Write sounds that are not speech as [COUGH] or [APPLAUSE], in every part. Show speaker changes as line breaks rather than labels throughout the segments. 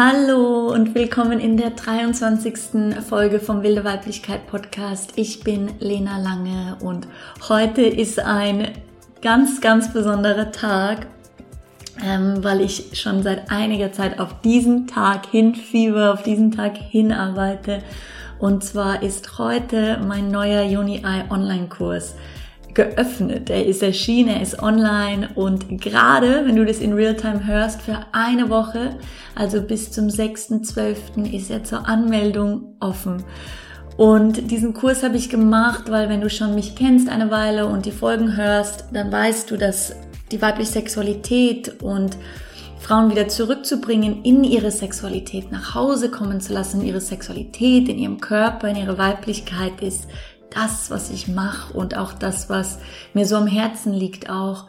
Hallo und willkommen in der 23. Folge vom Wilde Weiblichkeit Podcast. Ich bin Lena Lange und heute ist ein ganz, ganz besonderer Tag, ähm, weil ich schon seit einiger Zeit auf diesen Tag hinfieber, auf diesen Tag hinarbeite. Und zwar ist heute mein neuer Uni Eye Online-Kurs geöffnet. Er ist erschienen, er ist online und gerade, wenn du das in Realtime hörst, für eine Woche, also bis zum 6.12. ist er zur Anmeldung offen. Und diesen Kurs habe ich gemacht, weil wenn du schon mich kennst eine Weile und die Folgen hörst, dann weißt du, dass die weibliche Sexualität und Frauen wieder zurückzubringen in ihre Sexualität, nach Hause kommen zu lassen, ihre Sexualität, in ihrem Körper, in ihre Weiblichkeit ist das, was ich mache und auch das, was mir so am Herzen liegt auch.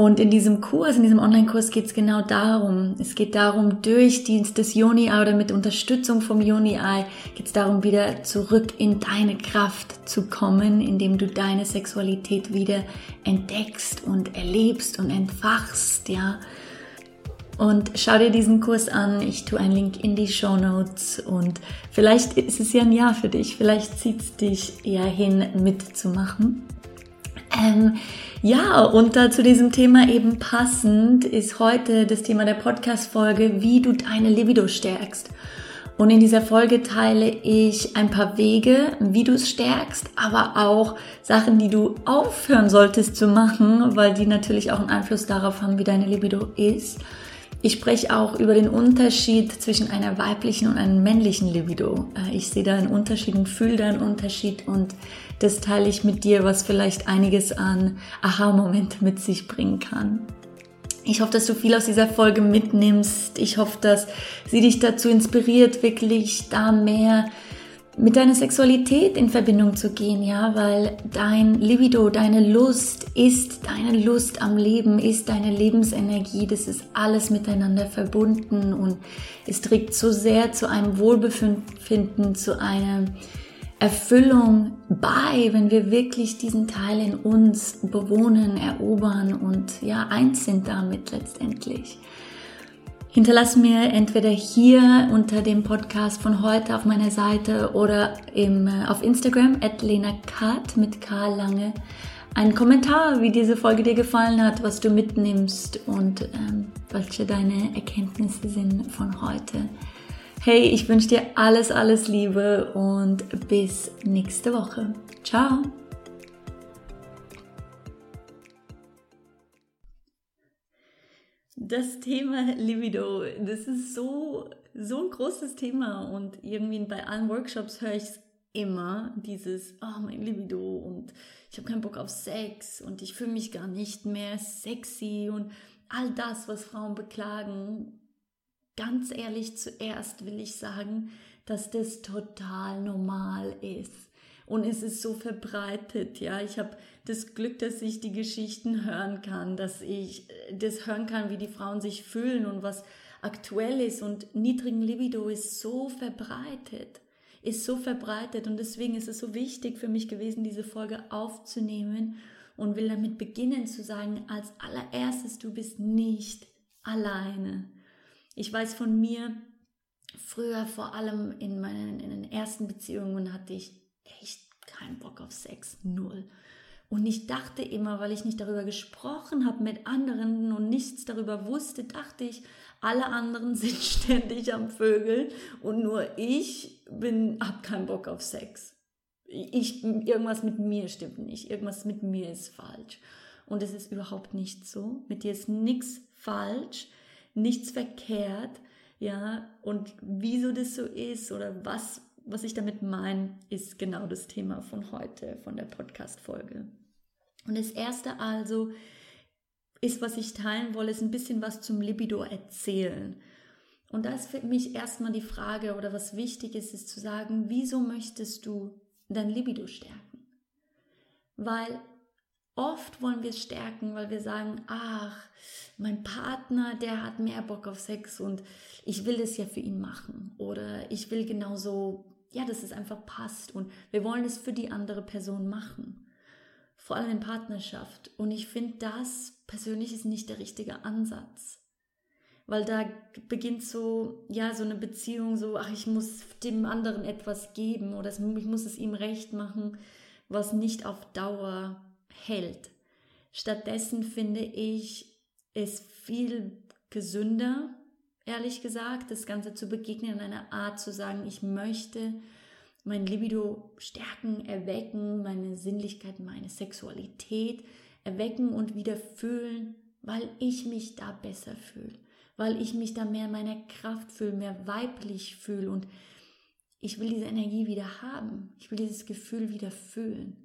Und in diesem Kurs, in diesem Online-Kurs geht es genau darum. Es geht darum, durch Dienst des Yoni-Eye oder mit Unterstützung vom Yoni-Eye geht es darum, wieder zurück in deine Kraft zu kommen, indem du deine Sexualität wieder entdeckst und erlebst und entfachst, ja. Und schau dir diesen Kurs an. Ich tue einen Link in die Show Notes und vielleicht ist es ja ein Jahr für dich. Vielleicht zieht es dich ja hin, mitzumachen. Ähm, ja, und da zu diesem Thema eben passend ist heute das Thema der Podcast-Folge, wie du deine Libido stärkst. Und in dieser Folge teile ich ein paar Wege, wie du es stärkst, aber auch Sachen, die du aufhören solltest zu machen, weil die natürlich auch einen Einfluss darauf haben, wie deine Libido ist. Ich spreche auch über den Unterschied zwischen einer weiblichen und einem männlichen Libido. Äh, ich sehe da einen Unterschied und fühle da einen Unterschied und das teile ich mit dir, was vielleicht einiges an Aha-Momente mit sich bringen kann. Ich hoffe, dass du viel aus dieser Folge mitnimmst. Ich hoffe, dass sie dich dazu inspiriert, wirklich da mehr mit deiner Sexualität in Verbindung zu gehen, ja, weil dein Libido, deine Lust ist deine Lust am Leben, ist deine Lebensenergie, das ist alles miteinander verbunden und es trägt so sehr zu einem Wohlbefinden, zu einer Erfüllung bei, wenn wir wirklich diesen Teil in uns bewohnen, erobern und ja, eins sind damit letztendlich. Hinterlass mir entweder hier unter dem Podcast von heute auf meiner Seite oder im, äh, auf Instagram at lenakat mit K lange einen Kommentar, wie diese Folge dir gefallen hat, was du mitnimmst und ähm, welche deine Erkenntnisse sind von heute. Hey, ich wünsche dir alles, alles Liebe und bis nächste Woche. Ciao! Das Thema Libido, das ist so, so ein großes Thema und irgendwie bei allen Workshops höre ich es immer, dieses, oh mein Libido und ich habe keinen Bock auf Sex und ich fühle mich gar nicht mehr sexy und all das, was Frauen beklagen. Ganz ehrlich, zuerst will ich sagen, dass das total normal ist und es ist so verbreitet. Ja, ich habe das Glück, dass ich die Geschichten hören kann, dass ich äh, das hören kann, wie die Frauen sich fühlen und was aktuell ist. Und niedrigen Libido ist so verbreitet, ist so verbreitet und deswegen ist es so wichtig für mich gewesen, diese Folge aufzunehmen und will damit beginnen zu sagen, als allererstes, du bist nicht alleine. Ich weiß von mir, früher vor allem in meinen in den ersten Beziehungen hatte ich echt keinen Bock auf Sex, null. Und ich dachte immer, weil ich nicht darüber gesprochen habe mit anderen und nichts darüber wusste, dachte ich, alle anderen [LAUGHS] sind ständig am Vögeln und nur ich bin, hab keinen Bock auf Sex. Ich, irgendwas mit mir stimmt nicht, irgendwas mit mir ist falsch. Und es ist überhaupt nicht so. Mit dir ist nichts falsch, nichts verkehrt, ja. Und wieso das so ist oder was was ich damit meine, ist genau das Thema von heute, von der Podcast-Folge. Und das erste also ist, was ich teilen wolle, ist ein bisschen was zum Libido erzählen. Und da ist für mich erstmal die Frage oder was wichtig ist, ist zu sagen, wieso möchtest du dein Libido stärken? Weil oft wollen wir es stärken, weil wir sagen, ach, mein Partner, der hat mehr Bock auf Sex und ich will das ja für ihn machen. Oder ich will genauso ja, dass es einfach passt und wir wollen es für die andere Person machen. Vor allem in Partnerschaft. Und ich finde, das persönlich ist nicht der richtige Ansatz. weil da beginnt so, ja, so eine Beziehung, so, ach, ich muss dem anderen etwas geben oder ich muss es ihm recht machen, was nicht auf Dauer hält. Stattdessen finde ich es viel gesünder, ehrlich gesagt, das Ganze zu begegnen in einer Art zu sagen, ich möchte mein Libido stärken, erwecken, meine Sinnlichkeit, meine Sexualität erwecken und wieder fühlen, weil ich mich da besser fühle, weil ich mich da mehr in meiner Kraft fühle, mehr weiblich fühle und ich will diese Energie wieder haben. Ich will dieses Gefühl wieder fühlen.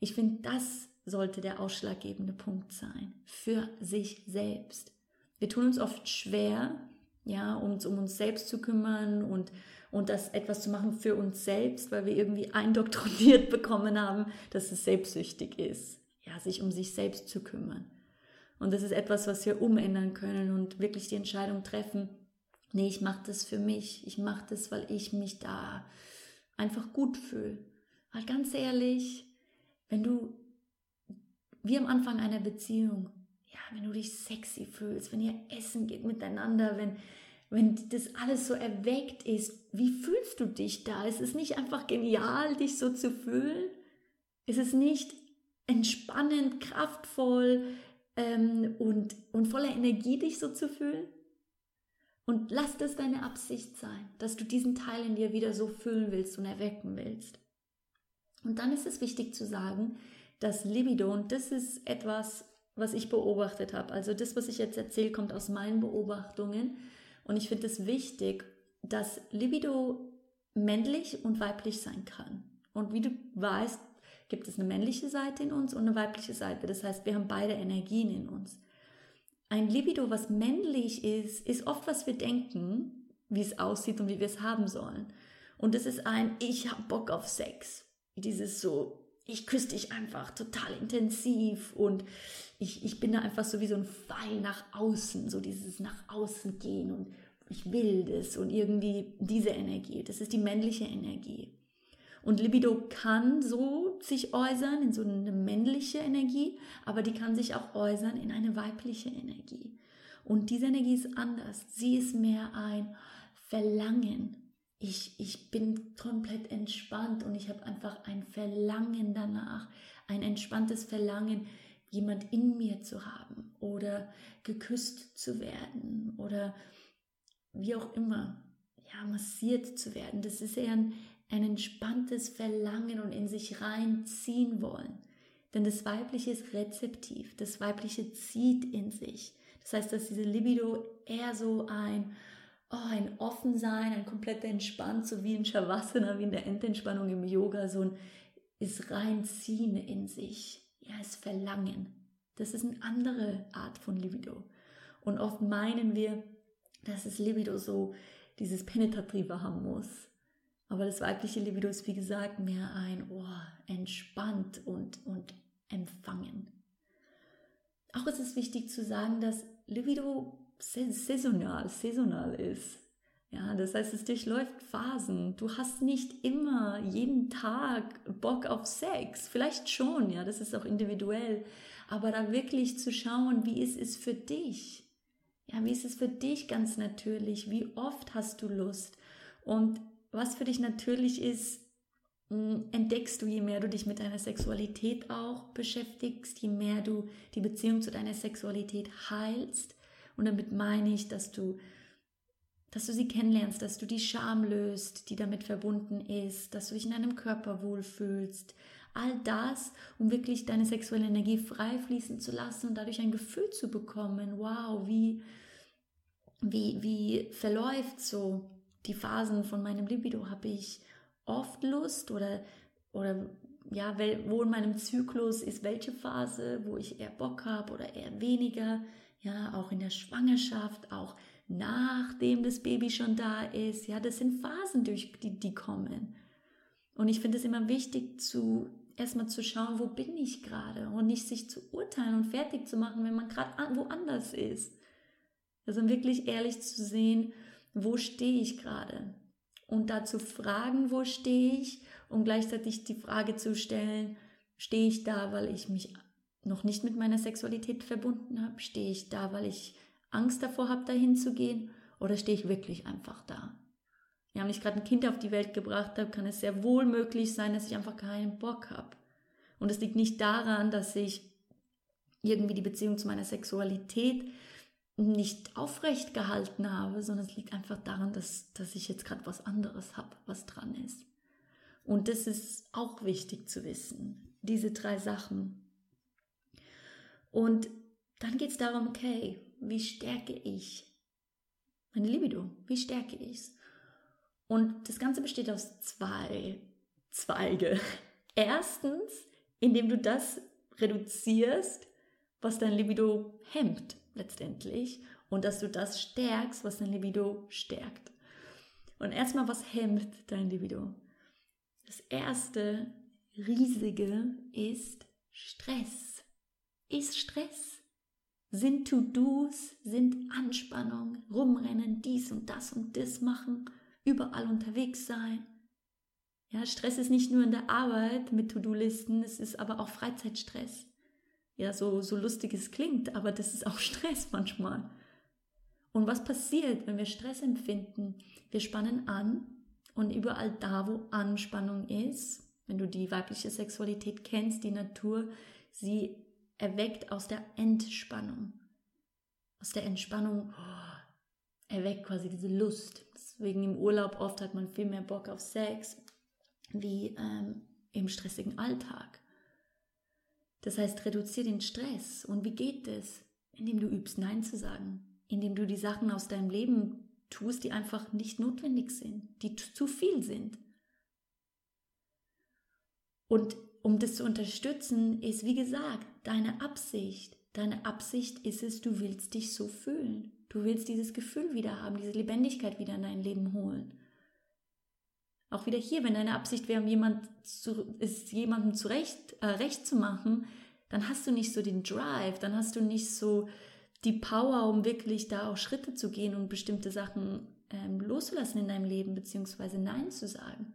Ich finde, das sollte der ausschlaggebende Punkt sein. Für sich selbst. Wir tun uns oft schwer, ja, uns um uns selbst zu kümmern und, und das etwas zu machen für uns selbst, weil wir irgendwie eindoktriniert [LAUGHS] bekommen haben, dass es selbstsüchtig ist, ja, sich um sich selbst zu kümmern. Und das ist etwas, was wir umändern können und wirklich die Entscheidung treffen, nee, ich mache das für mich, ich mache das, weil ich mich da einfach gut fühle. Weil ganz ehrlich, wenn du, wie am Anfang einer Beziehung, ja, wenn du dich sexy fühlst, wenn ihr essen geht miteinander, wenn, wenn das alles so erweckt ist, wie fühlst du dich da? Ist es nicht einfach genial, dich so zu fühlen? Ist es nicht entspannend, kraftvoll ähm, und, und voller Energie, dich so zu fühlen? Und lass das deine Absicht sein, dass du diesen Teil in dir wieder so fühlen willst und erwecken willst. Und dann ist es wichtig zu sagen, dass Libido, und das ist etwas, was ich beobachtet habe. Also das, was ich jetzt erzähle, kommt aus meinen Beobachtungen. Und ich finde es wichtig, dass Libido männlich und weiblich sein kann. Und wie du weißt, gibt es eine männliche Seite in uns und eine weibliche Seite. Das heißt, wir haben beide Energien in uns. Ein Libido, was männlich ist, ist oft, was wir denken, wie es aussieht und wie wir es haben sollen. Und es ist ein, ich habe Bock auf Sex. Dieses so, ich küsse dich einfach total intensiv und ich, ich bin da einfach so wie so ein Pfeil nach außen, so dieses nach außen gehen und ich will das und irgendwie diese Energie, das ist die männliche Energie. Und Libido kann so sich äußern in so eine männliche Energie, aber die kann sich auch äußern in eine weibliche Energie. Und diese Energie ist anders. Sie ist mehr ein Verlangen, ich, ich bin komplett entspannt und ich habe einfach ein Verlangen danach, ein entspanntes Verlangen, jemand in mir zu haben oder geküsst zu werden oder wie auch immer, ja, massiert zu werden. Das ist eher ein, ein entspanntes Verlangen und in sich reinziehen wollen. Denn das Weibliche ist rezeptiv, das Weibliche zieht in sich. Das heißt, dass diese Libido eher so ein, oh, ein Offensein, ein kompletter Entspannt, so wie in Shavasana, wie in der Endentspannung im Yoga, so ein ist reinziehen in sich. Ja, ist Verlangen. Das ist eine andere Art von Libido. Und oft meinen wir, dass das Libido so dieses Penetrative haben muss. Aber das weibliche Libido ist, wie gesagt, mehr ein oh, entspannt und, und empfangen. Auch ist es wichtig zu sagen, dass Libido saisonal, saisonal ist. Ja, das heißt, es durchläuft Phasen. Du hast nicht immer jeden Tag Bock auf Sex. Vielleicht schon, ja, das ist auch individuell. Aber da wirklich zu schauen, wie ist es für dich? Ja, wie ist es für dich ganz natürlich? Wie oft hast du Lust? Und was für dich natürlich ist, hm, entdeckst du, je mehr du dich mit deiner Sexualität auch beschäftigst, je mehr du die Beziehung zu deiner Sexualität heilst, und damit meine ich, dass du, dass du sie kennenlernst, dass du die Scham löst, die damit verbunden ist, dass du dich in deinem Körper wohlfühlst. All das, um wirklich deine sexuelle Energie frei fließen zu lassen und dadurch ein Gefühl zu bekommen. Wow, wie, wie, wie verläuft so die Phasen von meinem Libido? Habe ich oft Lust oder, oder ja, wo in meinem Zyklus ist welche Phase, wo ich eher Bock habe oder eher weniger? Ja, auch in der Schwangerschaft, auch nachdem das Baby schon da ist, ja, das sind Phasen, durch die die kommen. Und ich finde es immer wichtig zu erstmal zu schauen, wo bin ich gerade und nicht sich zu urteilen und fertig zu machen, wenn man gerade woanders ist. Also wirklich ehrlich zu sehen, wo stehe ich gerade? Und da zu fragen, wo stehe ich? Und gleichzeitig die Frage zu stellen, stehe ich da, weil ich mich noch nicht mit meiner Sexualität verbunden habe? Stehe ich da, weil ich Angst davor habe, dahin zu gehen, oder stehe ich wirklich einfach da? Ja, wenn ich gerade ein Kind auf die Welt gebracht habe, kann es sehr wohl möglich sein, dass ich einfach keinen Bock habe. Und es liegt nicht daran, dass ich irgendwie die Beziehung zu meiner Sexualität nicht aufrecht gehalten habe, sondern es liegt einfach daran, dass, dass ich jetzt gerade was anderes habe, was dran ist. Und das ist auch wichtig zu wissen, diese drei Sachen. Und dann geht es darum, okay, wie stärke ich meine Libido? Wie stärke ich's? Und das Ganze besteht aus zwei Zweige. [LAUGHS] Erstens, indem du das reduzierst, was dein Libido hemmt letztendlich und dass du das stärkst, was dein Libido stärkt. Und erstmal, was hemmt dein Libido? Das erste riesige ist Stress. Ist Stress. Sind To-Dos, sind Anspannung, rumrennen, dies und das und das machen, überall unterwegs sein. Ja, Stress ist nicht nur in der Arbeit mit To-Do-Listen, es ist aber auch Freizeitstress ja so, so lustig es klingt, aber das ist auch [LAUGHS] Stress manchmal. Und was passiert, wenn wir Stress empfinden? Wir spannen an und überall da, wo Anspannung ist, wenn du die weibliche Sexualität kennst, die Natur, sie erweckt aus der Entspannung. Aus der Entspannung oh, erweckt quasi diese Lust. Deswegen im Urlaub oft hat man viel mehr Bock auf Sex wie ähm, im stressigen Alltag. Das heißt, reduziere den Stress. Und wie geht es? Indem du übst, Nein zu sagen. Indem du die Sachen aus deinem Leben tust, die einfach nicht notwendig sind, die zu viel sind. Und um das zu unterstützen, ist, wie gesagt, deine Absicht. Deine Absicht ist es, du willst dich so fühlen. Du willst dieses Gefühl wieder haben, diese Lebendigkeit wieder in dein Leben holen. Auch wieder hier, wenn deine Absicht wäre, jemand zu, ist, jemandem zurecht, äh, recht zu machen, dann hast du nicht so den Drive, dann hast du nicht so die Power, um wirklich da auch Schritte zu gehen und bestimmte Sachen ähm, loszulassen in deinem Leben, beziehungsweise Nein zu sagen.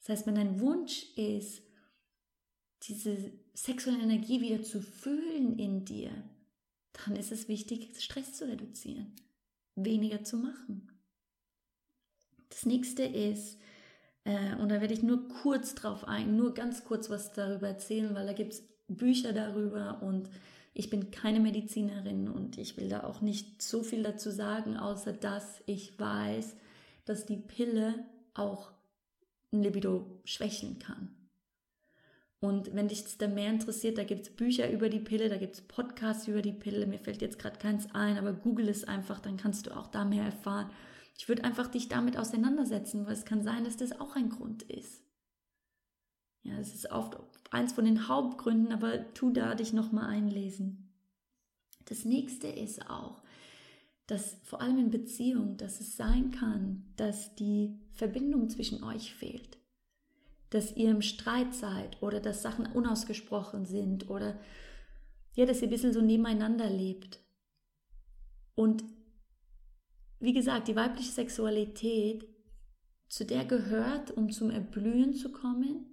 Das heißt, wenn dein Wunsch ist, diese sexuelle Energie wieder zu fühlen in dir, dann ist es wichtig, Stress zu reduzieren, weniger zu machen. Das nächste ist, äh, und da werde ich nur kurz drauf ein, nur ganz kurz was darüber erzählen, weil da gibt's Bücher darüber und ich bin keine Medizinerin und ich will da auch nicht so viel dazu sagen, außer dass ich weiß, dass die Pille auch ein Libido schwächen kann. Und wenn dich da mehr interessiert, da gibt's Bücher über die Pille, da gibt's Podcasts über die Pille. Mir fällt jetzt gerade keins ein, aber google es einfach, dann kannst du auch da mehr erfahren. Ich würde einfach dich damit auseinandersetzen, weil es kann sein, dass das auch ein Grund ist. Ja, es ist oft eins von den Hauptgründen, aber tu da dich nochmal einlesen. Das nächste ist auch, dass vor allem in Beziehung, dass es sein kann, dass die Verbindung zwischen euch fehlt. Dass ihr im Streit seid oder dass Sachen unausgesprochen sind oder ja, dass ihr ein bisschen so nebeneinander lebt. Und wie gesagt, die weibliche Sexualität, zu der gehört, um zum Erblühen zu kommen,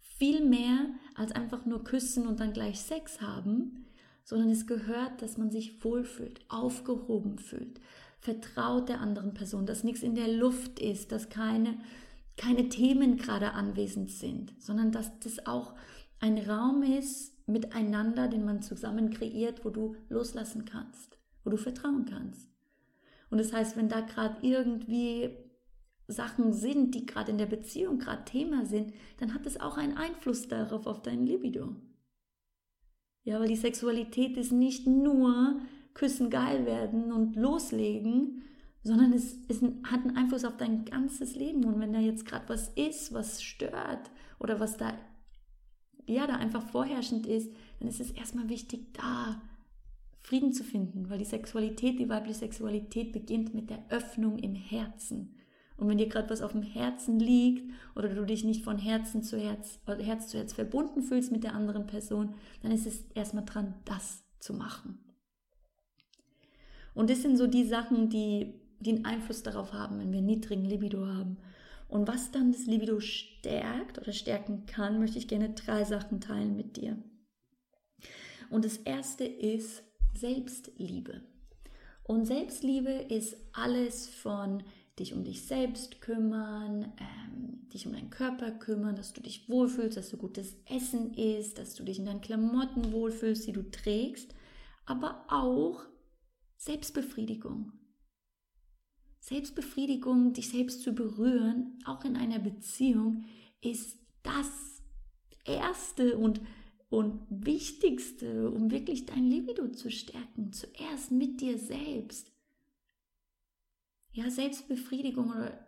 viel mehr als einfach nur küssen und dann gleich Sex haben, sondern es gehört, dass man sich wohlfühlt, aufgehoben fühlt, vertraut der anderen Person, dass nichts in der Luft ist, dass keine, keine Themen gerade anwesend sind, sondern dass das auch ein Raum ist miteinander, den man zusammen kreiert, wo du loslassen kannst, wo du vertrauen kannst. Und das heißt, wenn da gerade irgendwie Sachen sind, die gerade in der Beziehung gerade Thema sind, dann hat es auch einen Einfluss darauf auf dein Libido. Ja, weil die Sexualität ist nicht nur küssen, geil werden und loslegen, sondern es, es hat einen Einfluss auf dein ganzes Leben. Und wenn da jetzt gerade was ist, was stört oder was da, ja, da einfach vorherrschend ist, dann ist es erstmal wichtig, da Frieden zu finden, weil die Sexualität, die weibliche Sexualität beginnt mit der Öffnung im Herzen. Und wenn dir gerade was auf dem Herzen liegt oder du dich nicht von Herzen zu Herz, oder Herz zu Herz verbunden fühlst mit der anderen Person, dann ist es erstmal dran, das zu machen. Und das sind so die Sachen, die, die einen Einfluss darauf haben, wenn wir niedrigen Libido haben. Und was dann das Libido stärkt oder stärken kann, möchte ich gerne drei Sachen teilen mit dir. Und das erste ist Selbstliebe. Und Selbstliebe ist alles von dich um dich selbst kümmern, ähm, dich um deinen Körper kümmern, dass du dich wohlfühlst, dass du gutes Essen isst, dass du dich in deinen Klamotten wohlfühlst, die du trägst, aber auch Selbstbefriedigung. Selbstbefriedigung, dich selbst zu berühren, auch in einer Beziehung, ist das Erste und, und Wichtigste, um wirklich dein Libido zu stärken. Zuerst mit dir selbst. Ja, Selbstbefriedigung oder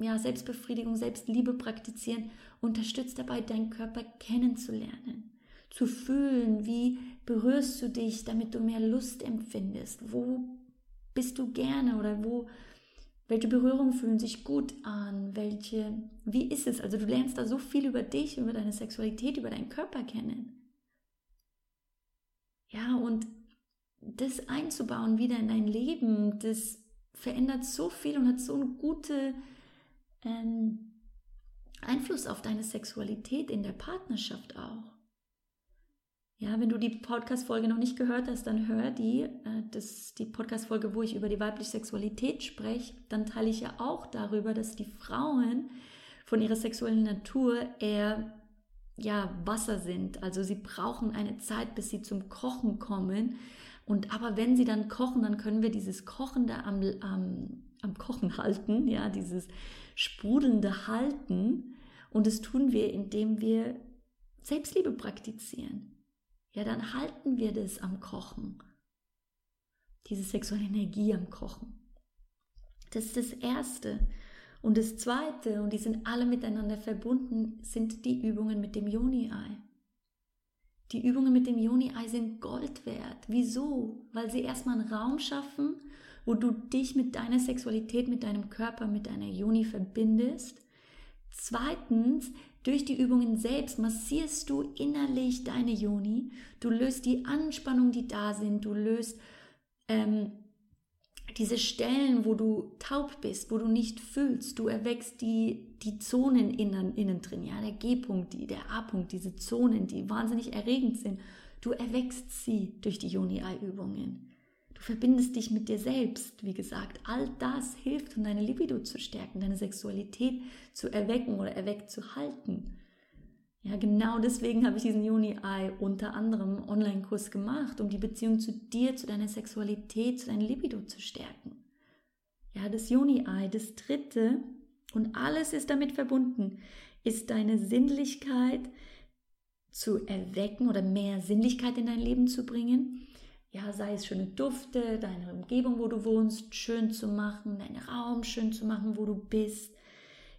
ja, Selbstbefriedigung, Selbstliebe praktizieren unterstützt dabei, deinen Körper kennenzulernen, zu fühlen, wie berührst du dich, damit du mehr Lust empfindest, wo bist du gerne oder wo welche Berührungen fühlen sich gut an? Welche, wie ist es? Also du lernst da so viel über dich, über deine Sexualität, über deinen Körper kennen. Ja, und das einzubauen wieder in dein Leben, das verändert so viel und hat so einen guten ähm, Einfluss auf deine Sexualität in der Partnerschaft auch. Ja, wenn du die Podcast-Folge noch nicht gehört hast, dann hör die. Äh, das die Podcast-Folge, wo ich über die weibliche Sexualität spreche. Dann teile ich ja auch darüber, dass die Frauen von ihrer sexuellen Natur eher ja, Wasser sind. Also sie brauchen eine Zeit, bis sie zum Kochen kommen. Und aber wenn sie dann kochen, dann können wir dieses Kochende am, am, am Kochen halten, ja, dieses Sprudelnde halten. Und das tun wir, indem wir Selbstliebe praktizieren ja, dann halten wir das am Kochen. Diese sexuelle Energie am Kochen. Das ist das Erste. Und das Zweite, und die sind alle miteinander verbunden, sind die Übungen mit dem Joni-Ei. Die Übungen mit dem Joni-Ei sind Gold wert. Wieso? Weil sie erstmal einen Raum schaffen, wo du dich mit deiner Sexualität, mit deinem Körper, mit deiner Joni verbindest. Zweitens, durch die Übungen selbst massierst du innerlich deine Joni. Du löst die Anspannung, die da sind. Du löst ähm, diese Stellen, wo du taub bist, wo du nicht fühlst. Du erweckst die, die Zonen innen, innen drin. Ja, der G-Punkt, der A-Punkt, diese Zonen, die wahnsinnig erregend sind. Du erweckst sie durch die Joni-Ei-Übungen. Du verbindest dich mit dir selbst, wie gesagt. All das hilft, um deine Libido zu stärken, deine Sexualität zu erwecken oder erweckt zu halten. Ja, genau deswegen habe ich diesen Juni-Ei unter anderem Online-Kurs gemacht, um die Beziehung zu dir, zu deiner Sexualität, zu deiner Libido zu stärken. Ja, das Juni-Ei, das dritte, und alles ist damit verbunden, ist deine Sinnlichkeit zu erwecken oder mehr Sinnlichkeit in dein Leben zu bringen ja, sei es schöne Dufte, deine Umgebung, wo du wohnst, schön zu machen, deinen Raum schön zu machen, wo du bist.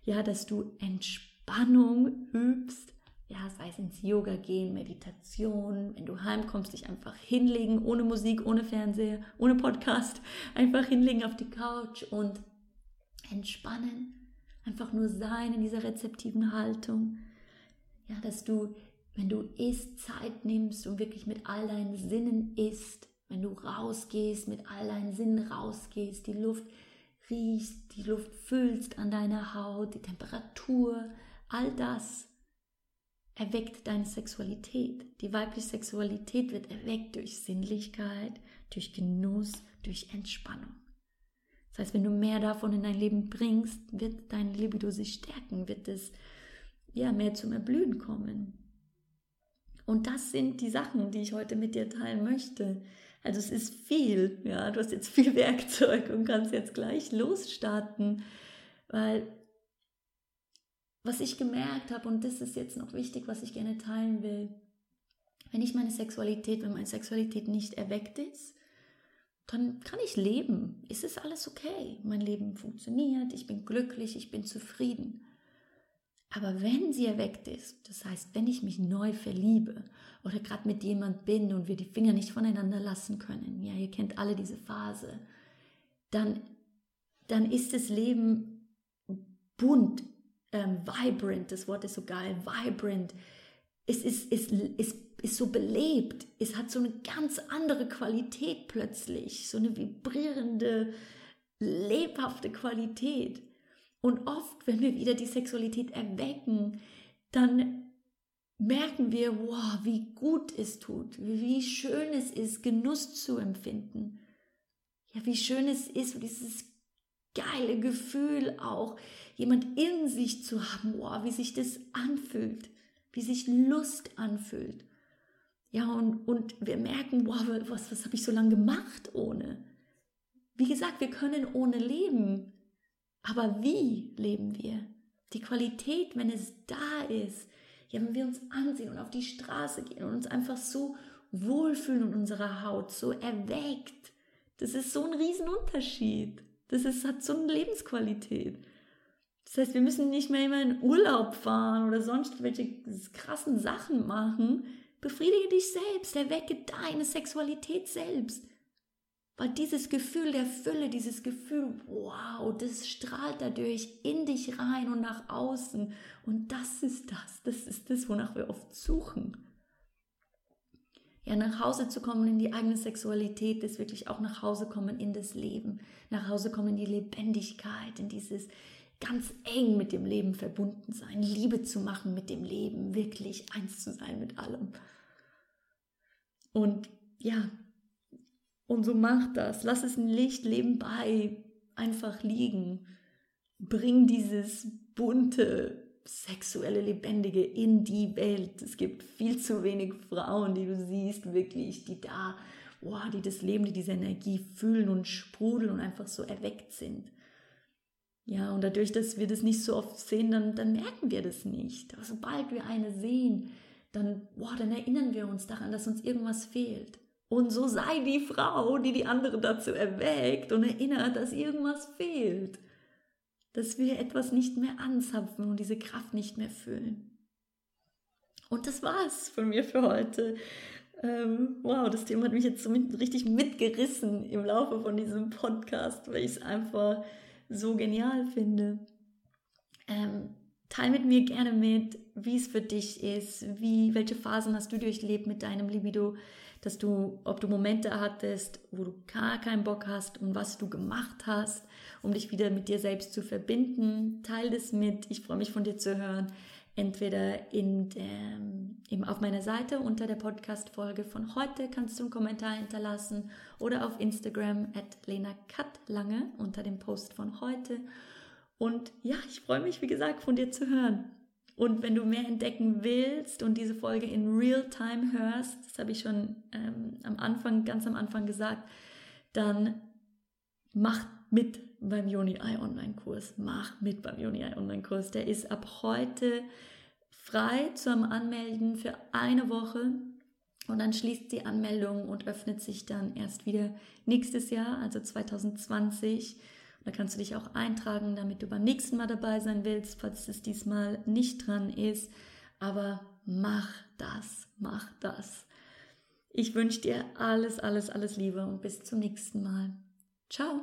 Ja, dass du Entspannung übst. Ja, sei es ins Yoga gehen, Meditation, wenn du heimkommst, dich einfach hinlegen, ohne Musik, ohne Fernseher, ohne Podcast, [LAUGHS] einfach hinlegen auf die Couch und entspannen. Einfach nur sein in dieser rezeptiven Haltung. Ja, dass du wenn du isst, Zeit nimmst und wirklich mit all deinen Sinnen isst, wenn du rausgehst, mit all deinen Sinnen rausgehst, die Luft riechst, die Luft fühlst an deiner Haut, die Temperatur, all das erweckt deine Sexualität. Die weibliche Sexualität wird erweckt durch Sinnlichkeit, durch Genuss, durch Entspannung. Das heißt, wenn du mehr davon in dein Leben bringst, wird dein Libido sich stärken, wird es ja mehr zum Erblühen kommen. Und das sind die Sachen, die ich heute mit dir teilen möchte. Also es ist viel, ja, du hast jetzt viel [LAUGHS] Werkzeug und kannst jetzt gleich losstarten, weil was ich gemerkt habe, und das ist jetzt noch wichtig, was ich gerne teilen will, wenn ich meine Sexualität, wenn meine Sexualität nicht erweckt ist, dann kann ich leben. Es ist alles okay. Mein Leben funktioniert, ich bin glücklich, ich bin zufrieden. Aber wenn sie erweckt ist, das heißt, wenn ich mich neu verliebe oder gerade mit jemand bin und wir die Finger nicht voneinander lassen können, ja, ihr kennt alle diese Phase, dann, dann ist das Leben bunt, ähm, vibrant, das Wort ist so geil, vibrant. Es ist, ist, ist, ist so belebt, es hat so eine ganz andere Qualität plötzlich, so eine vibrierende, lebhafte Qualität. Und oft, wenn wir wieder die Sexualität erwecken, dann merken wir, wow, wie gut es tut, wie schön es ist, Genuss zu empfinden. Ja, wie schön es ist, dieses geile Gefühl auch, jemand in sich zu haben, wow, wie sich das anfühlt, wie sich Lust anfühlt. Ja, und, und wir merken, wow, was, was habe ich so lange gemacht ohne? Wie gesagt, wir können ohne leben. Aber wie leben wir? Die Qualität, wenn es da ist, ja, wenn wir uns ansehen und auf die Straße gehen und uns einfach so wohlfühlen in unserer Haut, so erweckt, das ist so ein Riesenunterschied. Das ist, hat so eine Lebensqualität. Das heißt, wir müssen nicht mehr immer in Urlaub fahren oder sonst welche krassen Sachen machen. Befriedige dich selbst, erwecke deine Sexualität selbst. Weil dieses Gefühl der Fülle, dieses Gefühl, wow, das strahlt dadurch in dich rein und nach außen. Und das ist das, das ist das, wonach wir oft suchen. Ja, nach Hause zu kommen in die eigene Sexualität ist wirklich auch nach Hause kommen in das Leben, nach Hause kommen in die Lebendigkeit, in dieses ganz eng mit dem Leben verbunden sein, Liebe zu machen mit dem Leben, wirklich eins zu sein mit allem. Und ja, und so mach das. Lass es ein Licht nebenbei einfach liegen. Bring dieses bunte, sexuelle, lebendige in die Welt. Es gibt viel zu wenig Frauen, die du siehst, wirklich, die da, wow, die das Leben, die diese Energie fühlen und sprudeln und einfach so erweckt sind. Ja, und dadurch, dass wir das nicht so oft sehen, dann, dann merken wir das nicht. Aber sobald wir eine sehen, dann, wow, dann erinnern wir uns daran, dass uns irgendwas fehlt. Und so sei die Frau, die die andere dazu erweckt und erinnert, dass irgendwas fehlt. Dass wir etwas nicht mehr anzapfen und diese Kraft nicht mehr fühlen. Und das war's von mir für heute. Ähm, wow, das Thema hat mich jetzt mit, richtig mitgerissen im Laufe von diesem Podcast, weil ich es einfach so genial finde. Ähm, Teil mit mir gerne mit, wie es für dich ist, wie, welche Phasen hast du durchlebt mit deinem Libido, dass du, ob du Momente hattest, wo du gar keinen Bock hast und was du gemacht hast, um dich wieder mit dir selbst zu verbinden. Teil das mit. Ich freue mich von dir zu hören. Entweder in der, eben auf meiner Seite unter der Podcast-Folge von heute kannst du einen Kommentar hinterlassen oder auf Instagram at Lena unter dem Post von heute. Und ja, ich freue mich, wie gesagt, von dir zu hören. Und wenn du mehr entdecken willst und diese Folge in Real-Time hörst, das habe ich schon ähm, am Anfang, ganz am Anfang gesagt, dann mach mit beim Yoni Eye Online Kurs. Mach mit beim Yoni Eye Online Kurs. Der ist ab heute frei zum Anmelden für eine Woche. Und dann schließt die Anmeldung und öffnet sich dann erst wieder nächstes Jahr, also 2020. Da kannst du dich auch eintragen, damit du beim nächsten Mal dabei sein willst, falls es diesmal nicht dran ist. Aber mach das, mach das. Ich wünsche dir alles, alles, alles Liebe und bis zum nächsten Mal. Ciao.